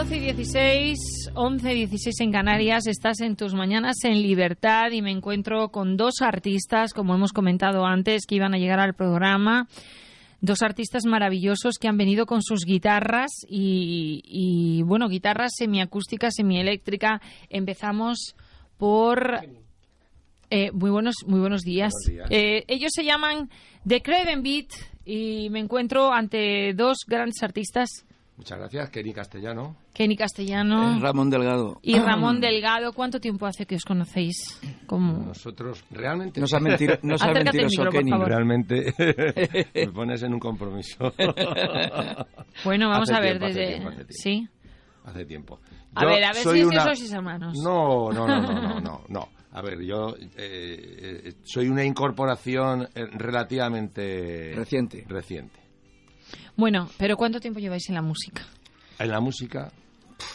12 y 16, 11 y 16 en Canarias, estás en tus mañanas en libertad y me encuentro con dos artistas, como hemos comentado antes, que iban a llegar al programa. Dos artistas maravillosos que han venido con sus guitarras y, y bueno, guitarras semiacústica, semieléctrica. Empezamos por eh, muy buenos, muy buenos días. Buenos días. Eh, ellos se llaman The Craven Beat y me encuentro ante dos grandes artistas, Muchas gracias, Kenny Castellano. Kenny Castellano Eh, Ramón Delgado. y Ramón Delgado. ¿Cuánto tiempo hace que os conocéis? Como... Nosotros realmente... No sea, mentira, no mentiroso, micro, Kenny. Realmente me pones en un compromiso. Bueno, vamos Hace a ver tiempo, hace desde... tiempo, hace tiempo. Sí. Hace tiempo. A Yo ver, a ver soy si es una- sois hermanos. No, no, no, no, no, no, no. A ver, yo eh, eh, soy una incorporación relativamente Reciente. reciente. Bueno, pero ¿cuánto tiempo lleváis en la música? En la música,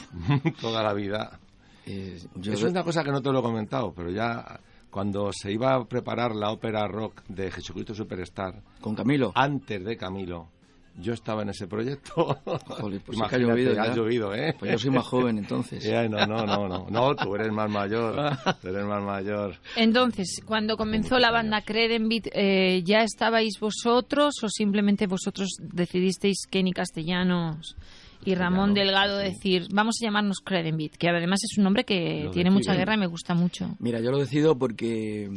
toda la vida. Eh, yo es una cosa que no te lo he comentado, pero ya cuando se iba a preparar la ópera rock de Jesucristo Superstar, Con Camilo. antes de Camilo, yo estaba en ese proyecto. Joder, pues que ha Imagínate, llovido ya. ha llovido, ¿eh? Pues yo soy más joven, entonces. Ya, no, no, no, no, no, tú eres más mayor, tú eres más mayor. Entonces, cuando comenzó la banda Credenbeat, eh, ¿ya estabais vosotros o simplemente vosotros decidisteis Kenny Castellanos y Ramón Delgado decir, vamos a llamarnos Credenbeat, que además es un nombre que Lo tiene mucha guerra y me gusta mucho. Mira, yo lo decido porque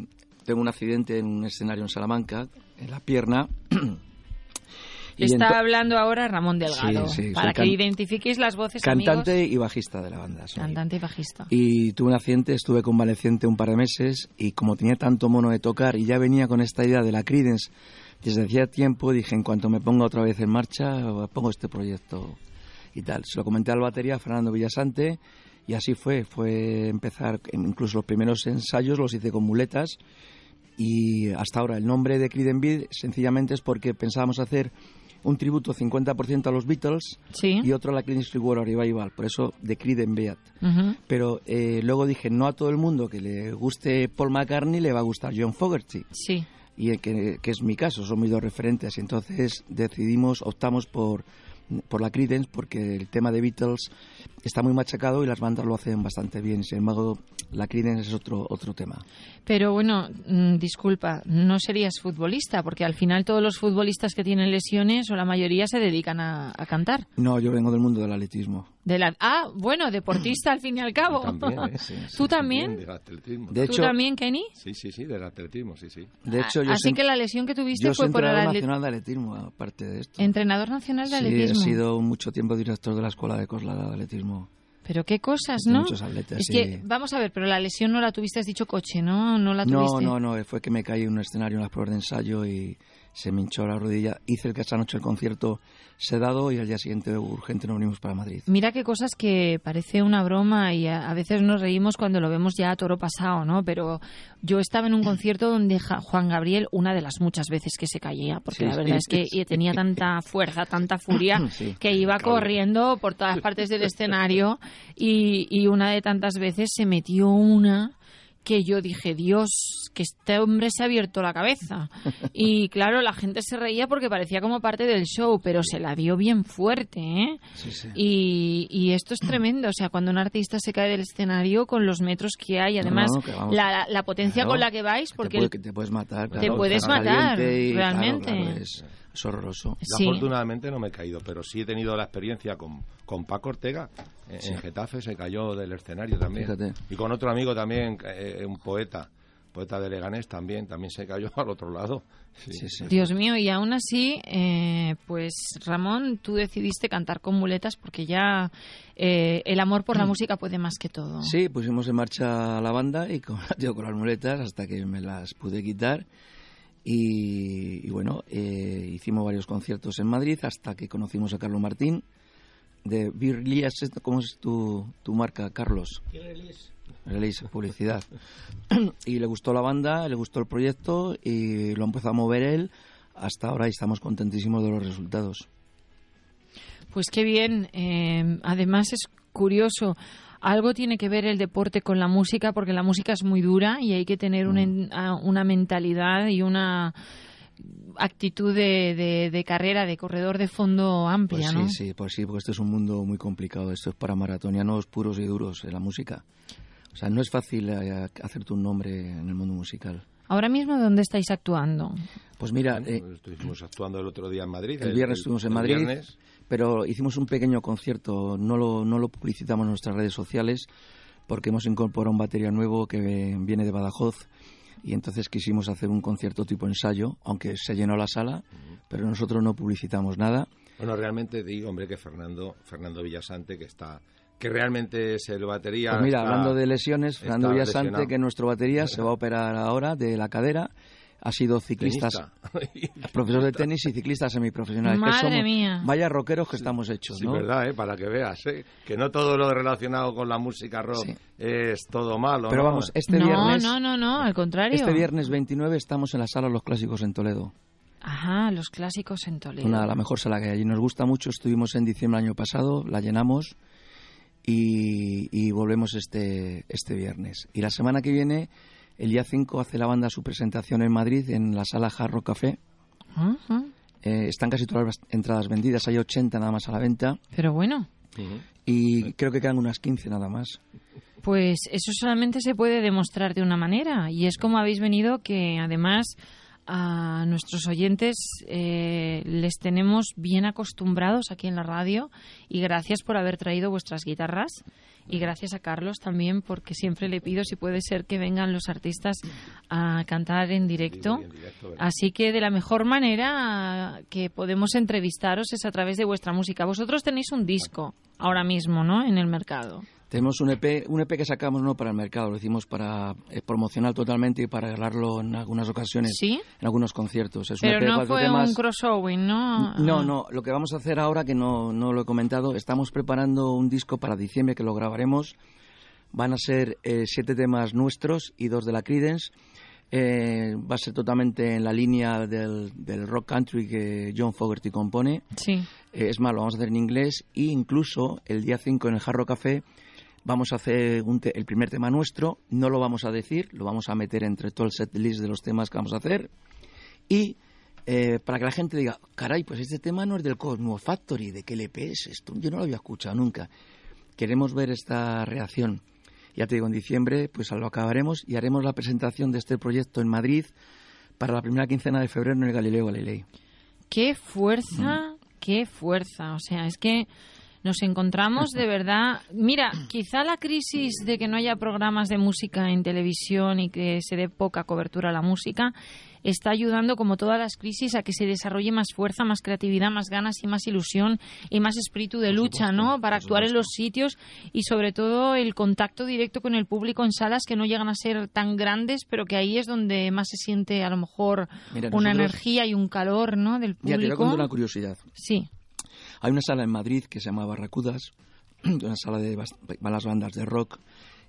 tengo un accidente en un escenario en Salamanca, en la pierna. Y Está hablando ahora Ramón Delgado, Sí, sí, para que identifiquéis las voces, Cantante amigos. y bajista de la banda. soy. Cantante y bajista. Y tuve un accidente, estuve convaleciente un par de meses y como tenía tanto mono de tocar y ya venía con esta idea de la Creedence desde hacía tiempo, dije en cuanto me ponga otra vez en marcha, pongo este proyecto. Y tal. Se lo comenté al batería, Fernando Villasante, y así fue. Fue empezar, incluso los primeros ensayos los hice con muletas, y hasta ahora el nombre de Creed sencillamente es porque pensábamos hacer un tributo 50% a los Beatles y otro a la Clint Eastwood Revival, por eso de Creed Beat. Pero eh, luego dije, no a todo el mundo que le guste Paul McCartney le va a gustar John Fogerty. Sí. Y que, que es mi caso, son mis dos referentes. Y entonces decidimos, optamos por por la Creedence porque el tema de Beatles está muy machacado y las bandas lo hacen bastante bien. Sin embargo, la Creedence es otro otro tema. Pero bueno, mm, disculpa, no serías futbolista porque al final todos los futbolistas que tienen lesiones o la mayoría se dedican a, cantar. No, yo vengo del mundo del atletismo. De la, ah, bueno, deportista al fin y al cabo. También, ¿eh? ¿Tú también? Del atletismo. ¿Tú también, Kenny? Sí, sí, sí, del atletismo, sí, sí. De hecho, yo Así que la lesión que tuviste fue por el atletismo. nacional de atletismo, aparte de esto. Entrenador nacional de atletismo he sido mucho tiempo director de la escuela de Coslada de atletismo. Pero qué cosas, ¿no? Muchos atletas, es que, vamos a ver, pero la lesión no la tuviste, has dicho coche, ¿no? No la tuviste. No, no, no, fue que me caí en un escenario en las pruebas de ensayo y se me hinchó la rodilla. Hice el que esa noche el concierto sedado y al día siguiente urgente nos venimos para Madrid. Mira qué cosas que parece una broma y a, veces nos reímos cuando lo vemos ya a toro pasado, ¿no? Pero yo estaba en un concierto donde Juan Gabriel, una de las muchas veces que se caía, porque la verdad es que tenía tanta fuerza, tanta furia, que iba corriendo por todas partes del escenario y, y una de tantas veces se metió una que yo dije, Dios, que este hombre se ha abierto la cabeza. Y claro, la gente se reía porque parecía como parte del show, pero se la dio bien fuerte, ¿eh? Y, esto es tremendo, o sea, cuando un artista se cae del escenario con los metros que hay, además la, potencia con la que vais, porque... Te, puedes matar, Te puedes matar, realmente es horroroso. Afortunadamente no me he caído, pero sí he tenido la experiencia con, con Paco Ortega. En, Getafe se cayó del escenario también. Y con otro amigo también, eh, un poeta poeta de Leganés también, también se cayó al otro lado. Dios mío, y aún así, eh, pues Ramón, tú decidiste cantar con muletas porque ya eh, el amor por la mm. música puede más que todo. Sí, pusimos en marcha la banda y con, con las muletas hasta que me las pude quitar y, bueno, eh, hicimos varios conciertos en Madrid hasta que conocimos a Carlos Martín de Birlias. ¿Cómo es tu, tu marca, Carlos? Release, publicidad. y le gustó la banda, le gustó el proyecto y lo empezó a mover él hasta ahora y estamos contentísimos de los resultados. Pues qué bien. Eh, además es curioso algo tiene que ver el deporte con la música, porque la música es muy dura y hay que tener una, mm. una mentalidad y una actitud de, de, carrera, de corredor de fondo amplia, pues ¿no? Sí, pues sí, porque esto es un mundo muy complicado. Esto es para maratonianos puros y duros en la música. O sea, no es fácil eh, hacerte un nombre en el mundo musical. Ahora mismo, ¿dónde estáis actuando? Pues mira... Eh, estuvimos actuando el otro día en Madrid. El, viernes estuvimos en Madrid pero hicimos un pequeño concierto, no lo, no lo publicitamos en nuestras redes sociales porque hemos incorporado un batería nuevo que viene de Badajoz y entonces quisimos hacer un concierto tipo ensayo, aunque se llenó la sala, pero nosotros no publicitamos nada. Bueno, realmente digo, hombre, que Fernando, Fernando Villasante, que está que realmente es el batería. Pues mira, hablando de lesiones, Fernando Villasante, que nuestro batería se va a operar ahora de la cadera ha sido ciclista, profesor de tenis y ciclista semiprofesional. Madre mía. Vaya rockeros que estamos hechos, sí, verdad, ¿eh? para que veas, ¿eh? que no todo lo relacionado con la música rock es todo malo. Pero vamos, este viernes... No, no, no, al contrario. Este viernes 29 estamos en la sala Los Clásicos en Toledo. Ajá, Los Clásicos en Toledo. Una, la mejor sala que hay allí. Nos gusta mucho, estuvimos en diciembre del año pasado, la llenamos y, y volvemos este, este viernes. Y la semana que viene el día 5 hace la banda su presentación en Madrid, en la sala Jarro Café. Eh, están casi todas las entradas vendidas, hay 80 nada más a la venta. Pero bueno. Y creo que quedan unas 15 nada más. Pues eso solamente se puede demostrar de una manera, y es como habéis venido que además a nuestros oyentes eh, les tenemos bien acostumbrados aquí en la radio y gracias por haber traído vuestras guitarras y gracias a Carlos también porque siempre le pido si puede ser que vengan los artistas a cantar en directo. Así que de la mejor manera que podemos entrevistaros es a través de vuestra música. Vosotros tenéis un disco ahora mismo, ¿no? En el mercado. Tenemos un EP, un EP que sacamos no para el mercado, lo hicimos para eh, promocionar totalmente y para agarrarlo en algunas ocasiones, ¿Sí? en algunos conciertos. Es Pero no fue un crossover, ¿no? No, no. Lo que vamos a hacer ahora, que no, no lo he comentado, estamos preparando un disco para diciembre que lo grabaremos. Van a ser eh, siete temas nuestros y dos de la Creedence. Eh, va a ser totalmente en la línea del, del rock country que John Fogerty compone. Sí. es más, lo vamos a hacer en inglés e incluso el día 5 en el Jarro Café Vamos a hacer el primer tema nuestro, no lo vamos a decir, lo vamos a meter entre todo el set list de los temas que vamos a hacer. Y eh, para que la gente diga, caray, pues este tema no es del Cosmo Factory, ¿de qué LP es esto? Yo no lo había escuchado nunca. Queremos ver esta reacción. Ya te digo, en diciembre pues lo acabaremos y haremos la presentación de este proyecto en Madrid para la primera quincena de febrero en el Galileo Galilei. ¡Qué fuerza! ¡Qué fuerza! O sea, es que nos encontramos de verdad. Mira, quizá la crisis de que no haya programas de música en televisión y que se dé poca cobertura a la música está ayudando, como todas las crisis, a que se desarrolle más fuerza, más creatividad, más ganas y más ilusión y más espíritu de lucha, ¿no? Para actuar en los sitios y sobre todo el contacto directo con el público en salas que no llegan a ser tan grandes, pero que ahí es donde más se siente a lo mejor una energía y un calor, ¿no? Del público. Ya te voy una curiosidad. Sí. Hay una sala en Madrid que se llama Barracudas, una sala de malas bandas de rock,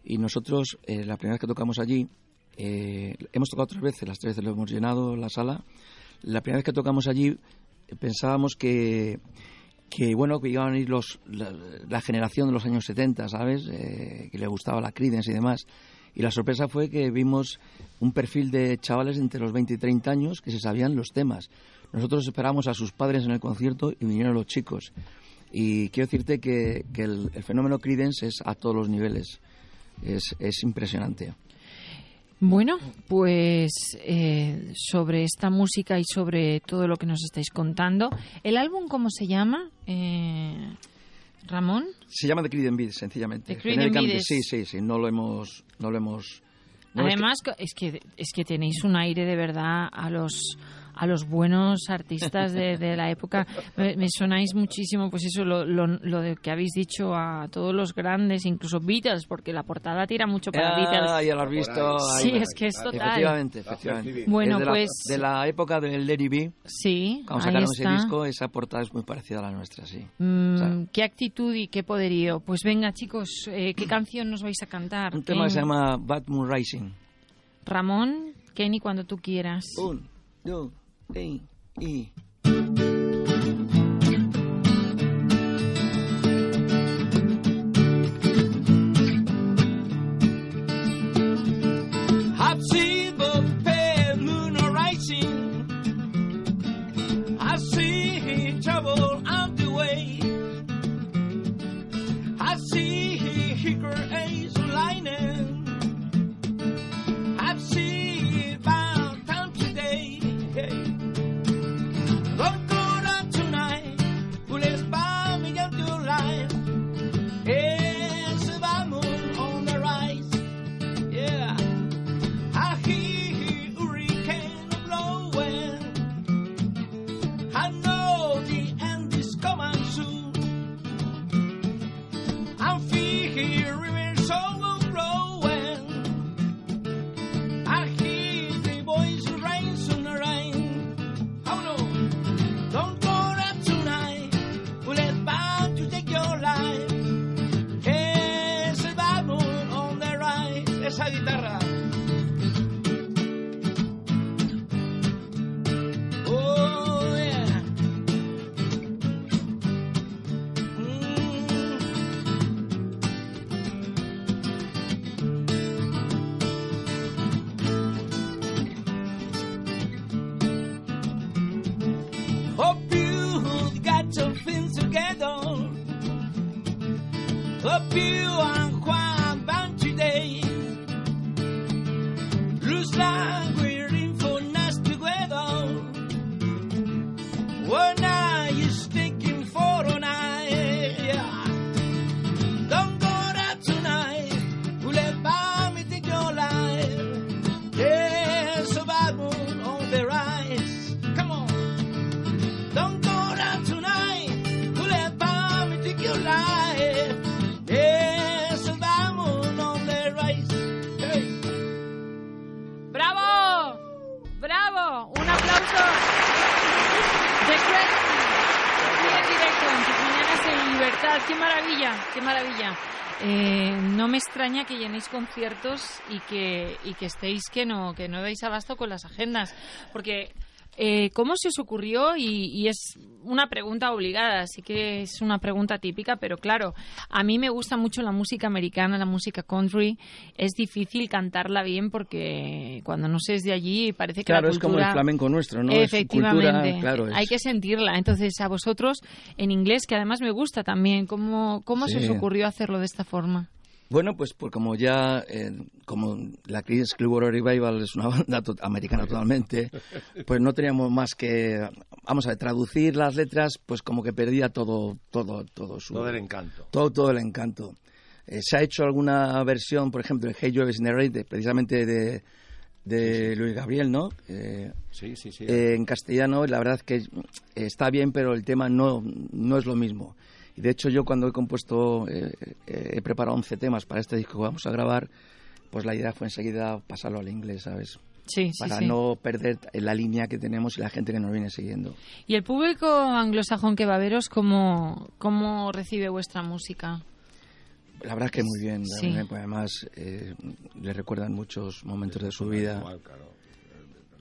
y nosotros, eh, la primera vez que tocamos allí, eh, hemos tocado tres veces, las tres veces lo hemos llenado la sala. La primera vez que tocamos allí eh, pensábamos que, que bueno que iban a ir los, la, generación de los años 70, ¿sabes? que le gustaba la Creedence y demás. Y la sorpresa fue que vimos un perfil de chavales entre los 20 y 30 años que se sabían los temas. Nosotros esperamos a sus padres en el concierto y vinieron los chicos. Y quiero decirte que, el, fenómeno Credence es a todos los niveles. Es, es impresionante. Bueno, pues eh, sobre esta música y sobre todo lo que nos estáis contando, ¿el álbum cómo se llama? Eh, Ramón. Se llama The Creed Beat, sencillamente. The Sí, sí, sí. No lo hemos, no lo hemos. Además, es que es que tenéis un aire de verdad a los a los buenos artistas de, la época. Me, sonáis muchísimo, pues eso, lo, lo, de que habéis dicho a todos los grandes, incluso Beatles, porque la portada tira mucho para Beatles. Ah, ya lo has visto. Sí, es que es total. Efectivamente, efectivamente. Bueno, de pues... La, de la época del Lady B, sí, cuando sacaron ese disco, esa portada es muy parecida a la nuestra, sí. Mm, qué actitud y qué poderío. Pues venga, chicos, eh, ¿qué canción nos vais a cantar? Un tema que se llama Bad Moon Rising. Ramón, Kenny, cuando tú quieras. Un, dos, E, E. here qué maravilla, qué maravilla. Eh, no me extraña que llenéis conciertos y que, y que estéis que no, que no dais abasto con las agendas, porque eh, ¿Cómo se os ocurrió? Y, es una pregunta obligada, así que es una pregunta típica, pero claro, a mí me gusta mucho la música americana, la música country. Es difícil cantarla bien porque cuando no se es de allí parece que claro, la cultura... es como el flamenco nuestro, ¿no? Efectivamente, hay que sentirla. Entonces, a vosotros, en inglés, que además me gusta también, ¿cómo, cómo se os ocurrió hacerlo de esta forma? Bueno, pues por como ya, eh, como la Creedence Clearwater Revival es una banda americana totalmente, pues no teníamos más que, vamos a ver, traducir las letras, pues como que perdía todo, todo, todo su... Todo el encanto. Todo, todo el encanto. Eh, se ha hecho alguna versión, por ejemplo, de Hey Joe Narrate, precisamente de, de Luis Gabriel, ¿no? Eh, sí, sí, sí. en castellano, la verdad que está bien, pero el tema no, no es lo mismo. Y de hecho yo cuando he compuesto, eh, eh, he preparado 11 temas para este disco que vamos a grabar, pues la idea fue enseguida pasarlo al inglés, ¿sabes? Sí, para sí, no perder la línea que tenemos y la gente que nos viene siguiendo. ¿Y el público anglosajón que va a veros cómo, cómo recibe vuestra música? La verdad es que muy bien, pues además eh, le recuerdan muchos momentos de su vida.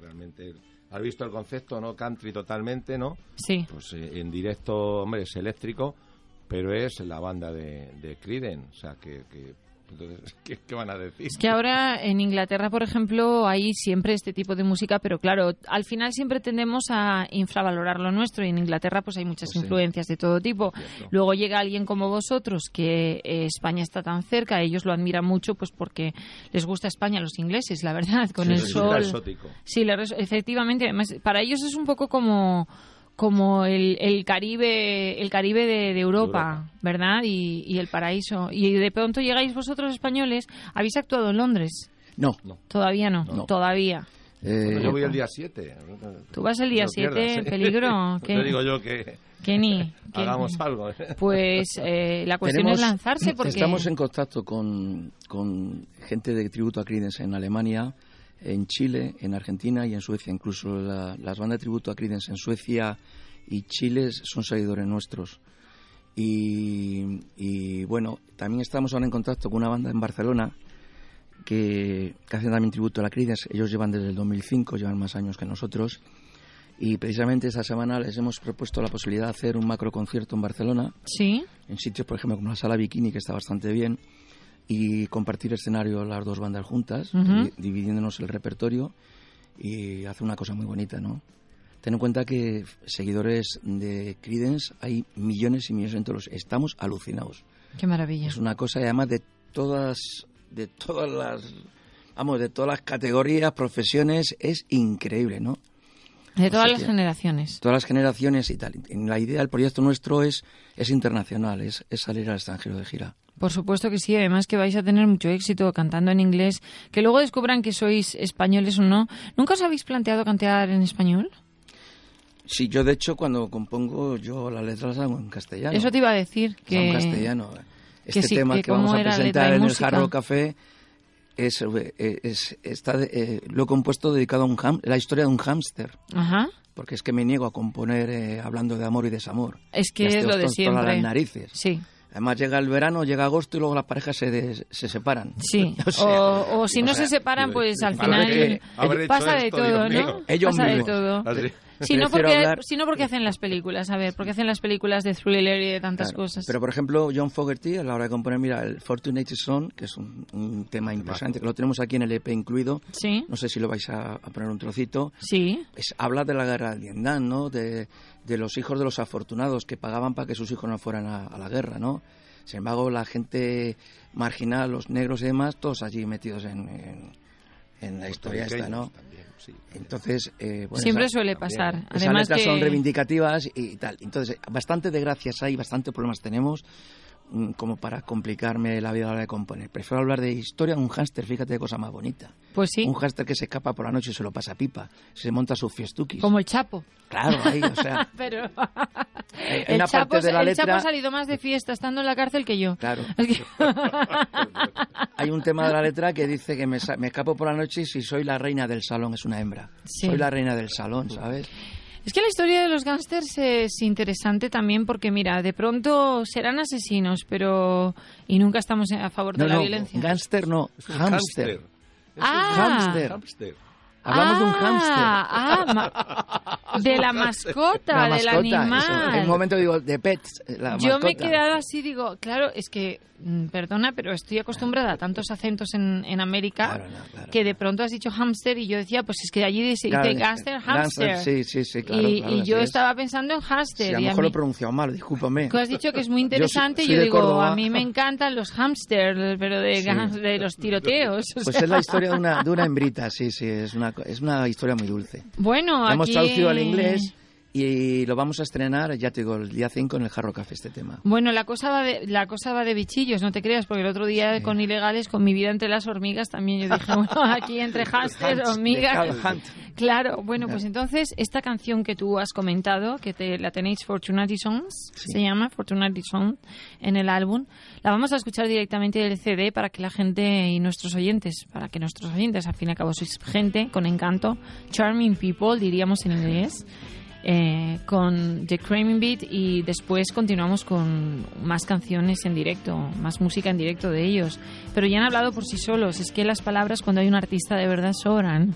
Realmente has visto el concepto, ¿no? Country totalmente, ¿no? Sí. Pues en directo, hombre, es eléctrico, pero es la banda de, de Criden, o sea, que, entonces, ¿qué, van a decir? Es que ahora en Inglaterra, por ejemplo, hay siempre este tipo de música, pero claro, al final siempre tendemos a infravalorar lo nuestro y en Inglaterra pues hay muchas pues influencias de todo tipo. Luego llega alguien como vosotros, que eh, España está tan cerca, ellos lo admiran mucho pues porque les gusta España a los ingleses, la verdad, con el sol. Sí, efectivamente, para ellos es un poco como como el, el Caribe el Caribe de, Europa, ¿verdad? Y, el paraíso. Y de pronto llegáis vosotros españoles, ¿habéis actuado en Londres? No. Todavía no, todavía. Eh, yo voy el día 7. ¿Tú vas el día 7? ¿Peligro? Te digo yo que... Kenny, hagamos algo. Pues eh, la cuestión es lanzarse porque... Estamos en contacto con, con gente de tributo a Creedence en Alemania, en Chile, en Argentina y en Suecia. Incluso las bandas de tributo a Creedence en Suecia y Chile son seguidores nuestros. Y, bueno, también estamos ahora en contacto con una banda en Barcelona que, que hacen también tributo a la Creedence. Ellos llevan desde el 2005, llevan más años que nosotros. Y precisamente esta semana les hemos propuesto la posibilidad de hacer un macro concierto en Barcelona. Sí. En sitios, por ejemplo, como la Sala Bikini, que está bastante bien y compartir escenario las dos bandas juntas, dividiéndonos el repertorio y hace una cosa muy bonita, ¿no? Ten en cuenta que seguidores de Creedence hay millones y millones en todos. Estamos alucinados. Qué maravilla. Es una cosa, además de todas, de todas las, vamos, de todas las categorías, profesiones, es increíble, ¿no? De todas las generaciones. Todas las generaciones y tal. La idea del proyecto nuestro es, es internacional, es, es salir al extranjero de gira. Por supuesto que sí, además que vais a tener mucho éxito cantando en inglés, que luego descubran que sois españoles o no. ¿Nunca os habéis planteado cantar en español? Sí, yo de hecho cuando compongo yo las letras las hago en castellano. Eso te iba a decir que en castellano. Este tema que, vamos a presentar en el Jarro Café es, es está eh, lo he compuesto dedicado a un la historia de un hámster. Ajá. Porque es que me niego a componer eh, hablando de amor y desamor. Es que es lo de siempre. las narices. Sí. Además llega el verano, llega agosto y luego las parejas se, se separan. Sí, o, si no se separan, pues al final pasa de todo, ¿no? Ellos pasa de todo. Sí, no porque, sino porque hacen las películas, a ver, porque hacen las películas de thriller y de tantas cosas. Pero, por ejemplo, John Fogerty, a la hora de componer, mira, el Fortunate Son, que es un, tema impresionante, que lo tenemos aquí en el EP incluido. Sí. No sé si lo vais a, poner un trocito. Sí. Es, habla de la guerra de Vietnam, ¿no? De, de los hijos de los afortunados que pagaban para que sus hijos no fueran a, la guerra, ¿no? Sin embargo, la gente marginal, los negros y demás, todos allí metidos en, en, la historia esta, ¿no? Entonces, eh, siempre suele pasar. Además Esas letras son reivindicativas y tal. Entonces, bastante de gracias hay, bastante problemas tenemos mm, como para complicarme la vida a la hora de componer. Prefiero hablar de historia un hámster, fíjate de cosa más bonita. Pues sí. Un hámster que se escapa por la noche y se lo pasa pipa, se monta sus fiestuquis. Como el Chapo. Claro, ahí, o sea. Pero. El, Chapo, el Chapo ha salido más de fiesta estando en la cárcel que yo. Claro. Hay un tema de la letra que dice que me, me, escapo por la noche y si soy la reina del salón es una hembra. Soy la reina del salón, ¿sabes? Es que la historia de los gángsters es interesante también porque, mira, de pronto serán asesinos, pero... y nunca estamos a favor de la violencia. Gángster no, hámster. Ah, hámster. Hablamos de un hámster. Ah, de la mascota, La del mascota, animal. eso. En un momento digo, de pets. La Yo me he mascota. quedado así, digo, claro, es que, mm, perdona, pero estoy acostumbrada a tantos acentos en, en América Claro, no, claro. que de pronto has dicho hámster y yo decía, pues es que allí se Claro, dice gángster, hámster. Sí, sí, sí, claro. y, y yo es. estaba pensando en hámster. Sí, a y lo a mejor mí- lo he pronunciado mal, discúlpame. Tú has dicho que es muy Yo interesante y soy yo digo, Córdoba. a mí me encantan los hámsters, pero de, Sí. de los tiroteos. o Pues sea. es la historia de una, de una hembrita, sí, sí, es una, co- es una historia muy dulce. Bueno, Lo hemos aquí- traducido al inglés y lo vamos a estrenar, ya te digo, el día 5 en el Jarro Café este tema. Bueno, la cosa va de, la cosa va de bichillos, no te creas, porque el otro día Sí. con ilegales, con mi vida entre las hormigas, también yo dije, bueno, aquí entre hámsters, Hunt, hormigas. Claro, bueno, pues entonces esta canción que tú has comentado, que te, la tenéis Fortunati Songs, Sí. se llama Fortunati Song en el álbum, la vamos a escuchar directamente del CD para que la gente y nuestros oyentes, para que nuestros oyentes, al fin y al cabo sois gente con encanto, charming people, diríamos en inglés, eh, con The Craving Beat y después continuamos con más canciones en directo, más música en directo de ellos. Pero ya han hablado por sí solos, es que las palabras cuando hay un artista de verdad sobran.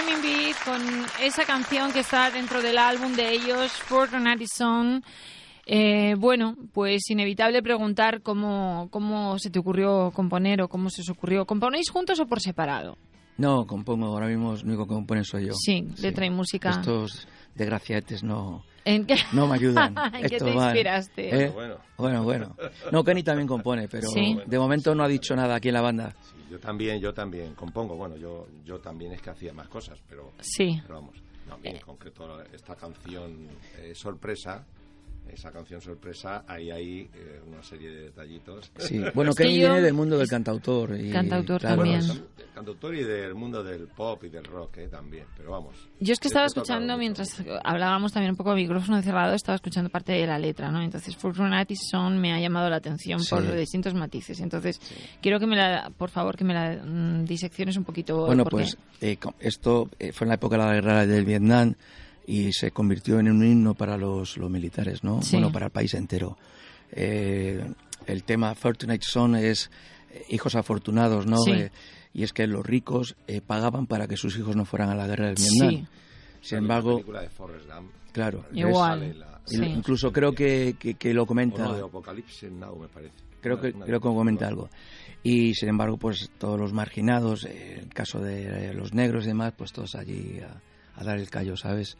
Cramming Beat con esa canción que está dentro del álbum de ellos, Fortnite Song. Eh, bueno, pues inevitable preguntar cómo, cómo se te ocurrió componer o cómo se os ocurrió. ¿Componéis juntos o por separado? No, compongo, ahora mismo el único que compone soy yo. Sí, letra y música. Estos desgraciates no, ¿En qué, no me ayudan. ¿En qué Estos te inspiraste? ¿eh? Bueno. Bueno, bueno. No, Kenny también compone, pero Sí. de momento no ha dicho nada aquí en la banda. Sí, yo también, yo también compongo. Bueno, yo, yo también es que hacía más cosas, pero, Sí. pero vamos. No, a mí en concreto esta canción eh, sorpresa, esa canción sorpresa, hay ahí eh, una serie de detallitos. Sí. Bueno, Kenny viene del mundo del cantautor. Y, Cantautor claro, también. Bueno, del cantautor y del mundo del pop y del rock eh, también, pero vamos. Yo es que estaba escuchando, mientras hablábamos también un poco a micrófono cerrado, estaba escuchando parte de la letra, ¿no? Entonces, Fortunati Son me ha llamado la atención Sí. por distintos matices. Entonces, quiero que me la, por favor, que me la mm, disecciones un poquito. Bueno, porque- pues eh, esto eh, fue en la época de la guerra del Vietnam y se convirtió en un himno para los, los militares, ¿no? Sí. Bueno, para el país entero. Eh, el tema Fortunate Son es eh, hijos afortunados, ¿no? Sí. Eh, y es que los ricos eh, pagaban para que sus hijos no fueran a la guerra del Vietnam. Sin embargo, claro, igual. Incluso creo que, que, lo comenta. de Apocalipsis Now, me parece. Creo que, creo que comenta algo. Y sin embargo, pues todos los marginados, el caso de los negros y demás, pues todos allí a, a dar el callo, ¿sabes?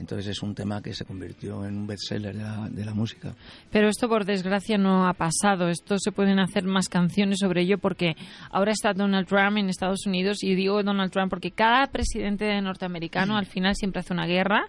Entonces es un tema que se convirtió en un bestseller de la, de la música. Pero esto por desgracia no ha pasado. Esto se pueden hacer más canciones sobre ello porque ahora está Donald Trump en Estados Unidos y digo Donald Trump porque cada presidente norteamericano al final siempre hace una guerra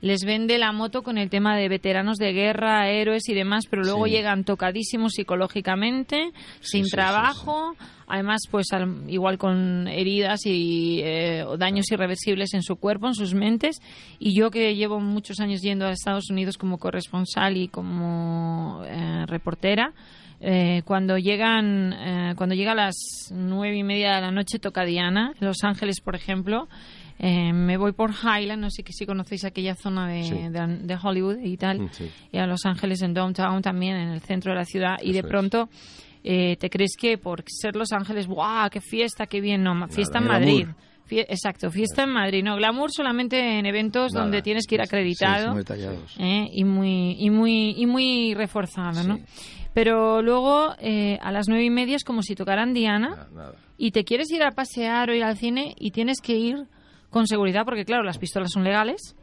les vende la moto con el tema de veteranos de guerra, héroes y demás, pero luego llegan tocadísimos psicológicamente, sin trabajo, además pues igual con heridas y eh, daños irreversibles en su cuerpo, en sus mentes, y yo que llevo muchos años yendo a Estados Unidos como corresponsal y como eh, reportera, eh, cuando llegan cuando llega a las nueve y media de la noche toca Diana en Los Ángeles por ejemplo eh, me voy por Highland, no sé si conocéis aquella zona de, de, Hollywood y tal, mm, y a Los Ángeles en Downtown también, en el centro de la ciudad, y de pronto eh, te crees que por ser Los Ángeles, ¡guau! ¡Qué fiesta, qué bien! No, fiesta en Madrid. exacto, fiesta en Madrid. No, glamour solamente en eventos donde tienes que ir acreditado eh, y muy y muy y muy reforzado, ¿no? Pero luego a las nueve y media es como si tocaran Diana y te quieres ir a pasear o ir al cine y tienes que ir con seguridad, porque claro, las pistolas son legales,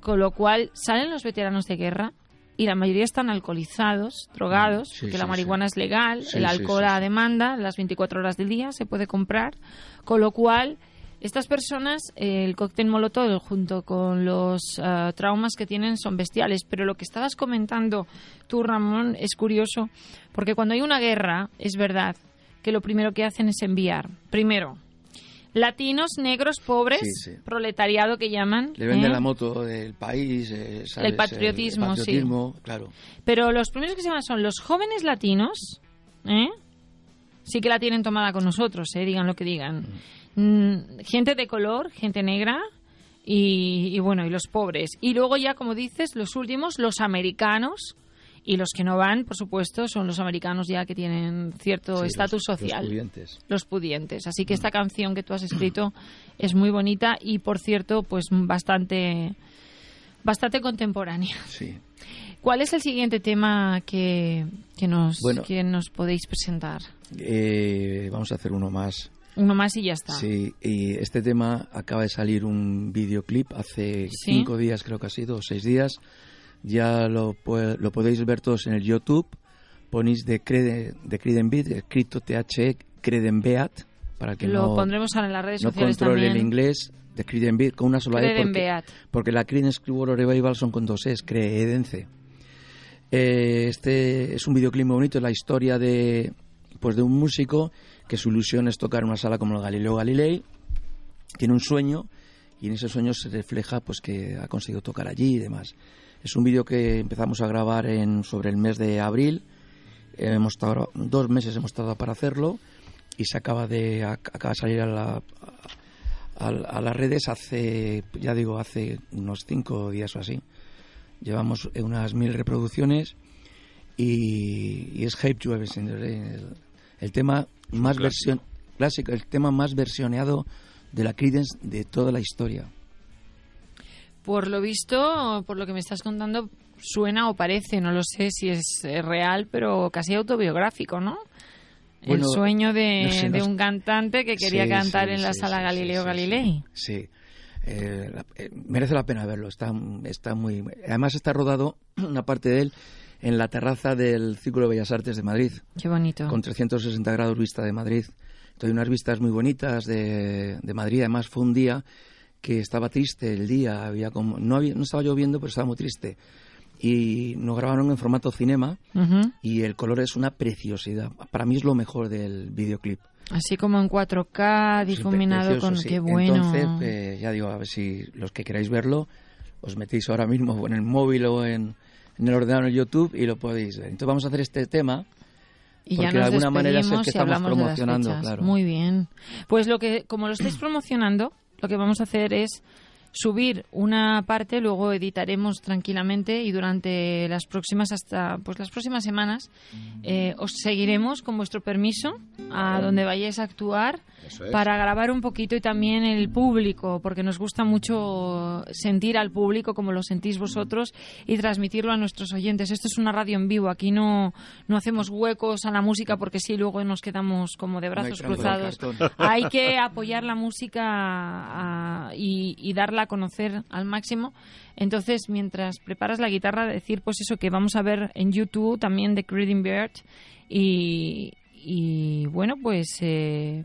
con lo cual salen los veteranos de guerra y la mayoría están alcoholizados, drogados, porque la marihuana es legal, el alcohol a demanda, las 24 horas del día se puede comprar, con lo cual estas personas, el cóctel molotov junto con los eh, traumas que tienen son bestiales, pero lo que estabas comentando tú, Ramón, es curioso, porque cuando hay una guerra, es verdad que lo primero que hacen es enviar, primero, latinos, negros, pobres, proletariado que llaman. Le venden ¿eh? la moto del país, eh, El, patriotismo, sí. claro. Pero los primeros que se llaman son los jóvenes latinos, ¿eh? sí que la tienen tomada con nosotros, ¿eh? digan lo que digan. Mm. Mm, gente de color, gente negra. Y, y bueno, y los pobres. Y luego ya, como dices, los últimos, los americanos, y los que no van, por supuesto, son los americanos ya que tienen cierto estatus social. Los pudientes. Los pudientes. Así que esta canción que tú has escrito es muy bonita y, por cierto, pues bastante, bastante contemporánea. Sí. ¿Cuál es el siguiente tema que, que, nos, que nos podéis presentar? Eh, vamos a hacer uno más. Uno más y ya está. Sí, y este tema acaba de salir un videoclip hace cinco días, creo que ha sido, o seis días, ya lo, lo podéis ver todos en el YouTube. Ponéis de, Creden, de Credenbeat, escrito THE Credenbeat, para que lo no, pondremos en las redes no sociales controle el inglés de Credenbeat con una sola E porque, porque la Creedence Clearwater Revival son con dos E's, Creedence. Eh, este es un videoclip muy bonito, la historia de pues de un músico que su ilusión es tocar en una sala como el Galileo Galilei, tiene un sueño y en ese sueño se refleja pues que ha conseguido tocar allí y demás. Es un vídeo que empezamos a grabar en, sobre el mes de abril. hemos estado, dos meses hemos estado para hacerlo y se acaba de, acaba de salir a, la, a, las redes hace, ya digo, hace unos cinco días o así. Llevamos unas mil reproducciones y, es Hype You el, el tema más versión clásico, el tema más versioneado de la Creedence de toda la historia. Por lo visto, por lo que me estás contando, suena o parece, no lo sé si es real, pero casi autobiográfico, ¿no? el sueño de, un cantante que quería cantar en la sala Galileo Galilei. Sí, eh, eh, merece la pena verlo. Está, está muy. Además está rodado una parte de él en la terraza del Círculo de Bellas Artes de Madrid. Qué bonito. Con 360 grados vista de Madrid. Hay unas vistas muy bonitas de, de Madrid. Además fue un día que estaba triste el día, había como, no, había, no estaba lloviendo, pero estaba muy triste. Y nos grabaron en formato cinema y el color es una preciosidad. Para mí es lo mejor del videoclip. Así como en 4K, difuminado con... qué bueno. Entonces, eh, ya digo, a ver si los que queráis verlo, os metéis ahora mismo en el móvil o en, en el ordenador en YouTube y lo podéis ver. Entonces vamos a hacer este tema y porque de alguna manera es el que estamos promocionando, claro. Muy bien. Pues lo que, como lo estáis promocionando, lo que vamos a hacer es subir una parte, luego editaremos tranquilamente y durante las próximas hasta pues las próximas semanas eh, os seguiremos con vuestro permiso a donde vayáis a actuar para grabar un poquito y también el público, porque nos gusta mucho sentir al público como lo sentís vosotros y transmitirlo a nuestros oyentes. Esto es una radio en vivo, aquí no, no hacemos huecos a la música porque sí, luego nos quedamos como de brazos cruzados. Hay que apoyar la música y, y darla a conocer al máximo. Entonces, mientras preparas la guitarra, decir pues eso que vamos a ver en YouTube también de Creeding Bird y, y bueno, pues eh,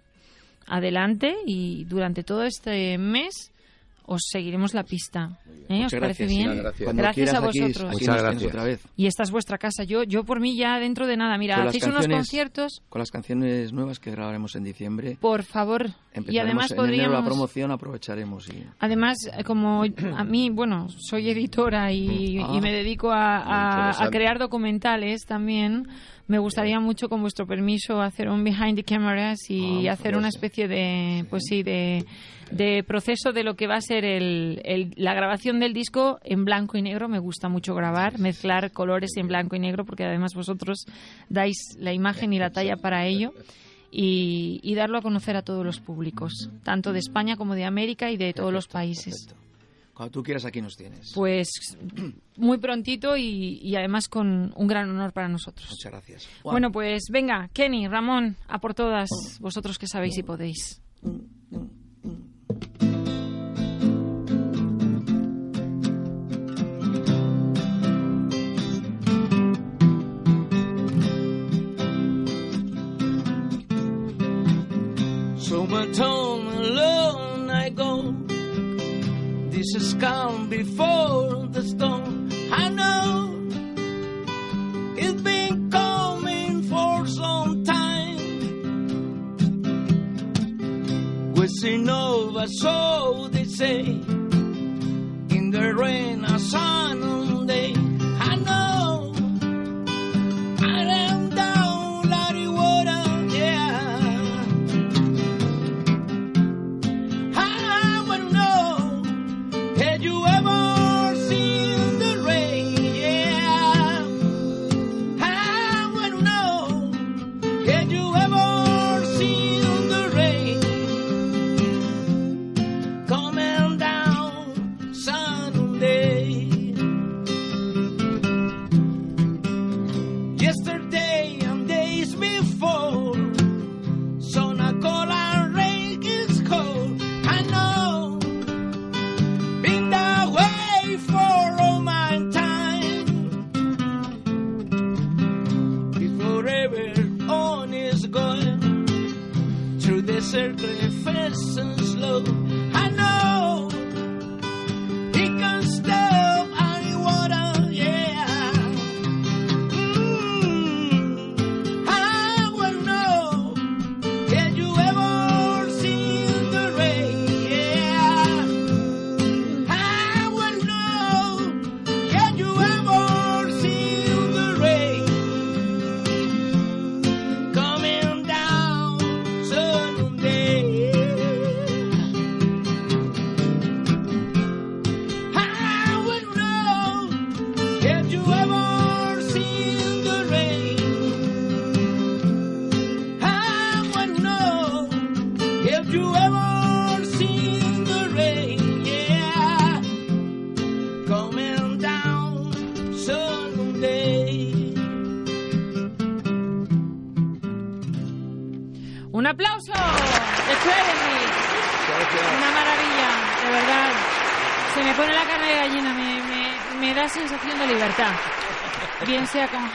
adelante y durante todo este mes os seguiremos la pista. ¿Eh? ¿Os parece bien? gracias. a vosotros. Muchas gracias. Otra vez. Y esta es vuestra casa. Yo, yo por mí ya dentro de nada. Mira, hacéis unos conciertos. Con las canciones nuevas que grabaremos en diciembre. Por favor. Y además podríamos. la promoción aprovecharemos. Y... Además, como a mí, bueno, soy editora y, ah. me dedico a, a crear documentales también me gustaría mucho, con vuestro permiso, hacer un behind the cameras y ah, hacer una especie de, pues sí, de, de proceso de lo que va a ser el, la grabación del disco en blanco y negro. Me gusta mucho grabar, mezclar colores en blanco y negro, porque además vosotros dais la imagen y la talla para ello. Y, y darlo a conocer a todos los públicos, tanto de España como de América y de todos los países. Cuando tú quieras, aquí nos tienes. Pues muy prontito y, además con un gran honor para nosotros. Muchas gracias. Bueno, pues venga, Kenny, Ramón, a por todas, vosotros que sabéis y podéis. Has come before the storm. I know it's been coming for some time. We see Nova, so they say, in the rain, a sun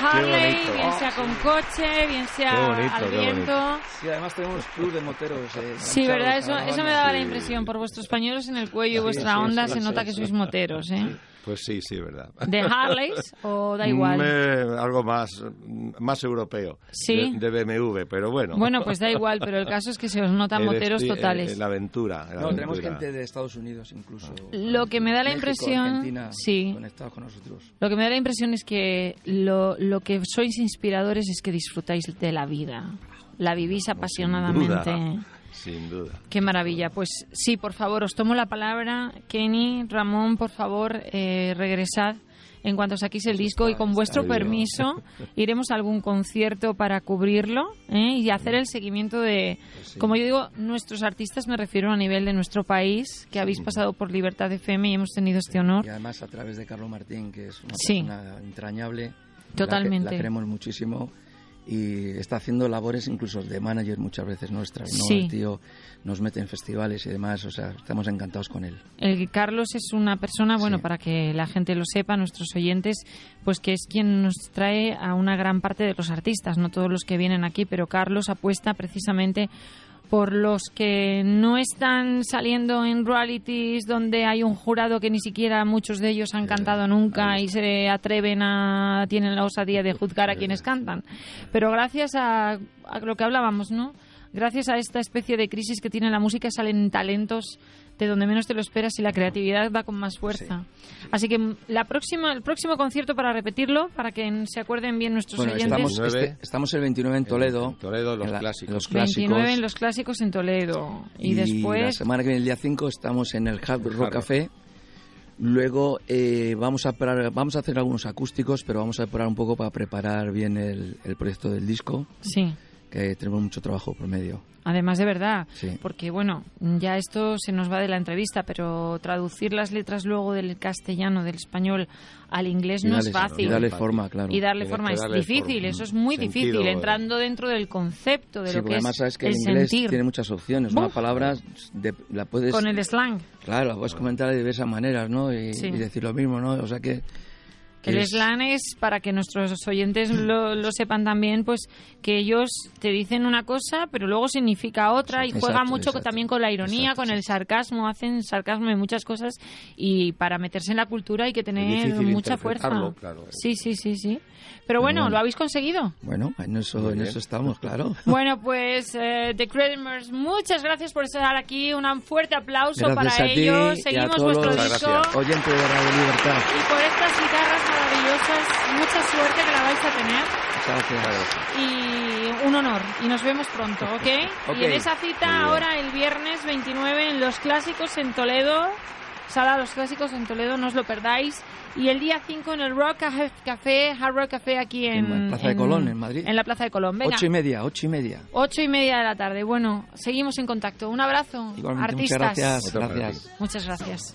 Harley, bien sea con coche, bien sea bonito, al viento. Sí, además tenemos club de moteros. eh, Sí, verdad, eso, eso me daba la impresión. Por vuestros pañuelos en el cuello y Sí, vuestra sí, onda sí, se sí, nota sí. que sois moteros, ¿eh? Pues sí, sí, verdad. ¿De Harleys o da igual? Me- algo más, más europeo. Sí. De, de BMW, pero bueno. Bueno, pues da igual, pero el caso es que se os notan El moteros esti- totales. eh, La aventura. la No, tenemos aventura. gente de Estados Unidos incluso. Lo que me da la México, impresión- Argentina, sí. conectados con nosotros. Lo que me da la impresión es que lo, lo que sois inspiradores es que disfrutáis de la vida. La vivís apasionadamente. Sin duda. Qué maravilla. Pues sí, por favor, os tomo la palabra. Kenny, Ramón, por favor, eh, regresad en cuanto saquéis el disco y con vuestro permiso iremos a algún concierto para cubrirlo ¿eh? y hacer el seguimiento de, pues como yo digo, nuestros artistas, me refiero a nivel de nuestro país, que habéis pasado por Libertad FM y hemos tenido este honor. Y además a través de Carlos Martín, que es una persona entrañable. Totalmente. la queremos muchísimo y está haciendo labores incluso de manager muchas veces nuestras, ¿no? El tío nos mete en festivales y demás, o sea, estamos encantados con él. El Carlos es una persona, bueno, para que la gente lo sepa, nuestros oyentes, pues que es quien nos trae a una gran parte de los artistas, no todos los que vienen aquí, pero Carlos apuesta precisamente por los que no están saliendo en realities donde hay un jurado que ni siquiera muchos de ellos han cantado nunca y se atreven a tienen la osadía de juzgar a quienes cantan. Pero gracias a, a lo que hablábamos, ¿no? Gracias a esta especie de crisis que tiene la música salen talentos de donde menos te lo esperas y la creatividad va con más fuerza. Así que la próxima, el próximo concierto para repetirlo, para que se acuerden bien nuestros oyentes. Estamos, este, estamos, el 29 en Toledo. Toledo, los, clásicos. los clásicos. 29 en los clásicos en Toledo. Y, después... La semana que viene, el día 5, estamos en el Hard Rock Café. Luego eh, vamos a vamos a hacer algunos acústicos, pero vamos a esperar un poco para preparar bien el, el proyecto del disco. Sí que tenemos mucho trabajo por medio. Además de verdad, porque bueno, ya esto se nos va de la entrevista, pero traducir las letras luego del castellano, del español al inglés no es fácil. Y darle forma, claro. Y darle forma es difícil, eso es muy difícil, entrando dentro del concepto de lo que además es sabes que el, inglés sentir. tiene muchas opciones, una palabra la puedes con el slang. Claro, la puedes comentar de diversas maneras, ¿no? Y, y decir lo mismo, ¿no? O sea que el slang es, para que nuestros oyentes lo, sepan también, pues que ellos te dicen una cosa, pero luego significa otra y juegan mucho también con la ironía, con el sarcasmo, hacen sarcasmo en muchas cosas y para meterse en la cultura hay que tener mucha fuerza. Sí, sí, sí, sí. Pero bueno, ¿lo habéis conseguido? Bueno, en eso, en eso estamos, claro. Bueno, pues eh, The Credimers, muchas gracias por estar aquí. Un fuerte aplauso para ellos. Seguimos vuestro disco. Oyente de Radio Libertad. Y por estas guitarras maravillosas, mucha suerte que la vais a tener. Gracias. Y un honor. Y nos vemos pronto, ¿ok? Y en esa cita ahora el viernes 29 en Los Clásicos en Toledo. Sala Los Clásicos en Toledo, no os lo perdáis. Y el día 5 en el Rock Café, Hard Rock Café aquí en, en Plaza de Colón, en Madrid. En la Plaza de Colón. Venga. Ocho y media, ocho y media. Ocho y media de la tarde. Bueno, seguimos en contacto. Un abrazo, artistas. Muchas gracias. gracias. Muchas gracias.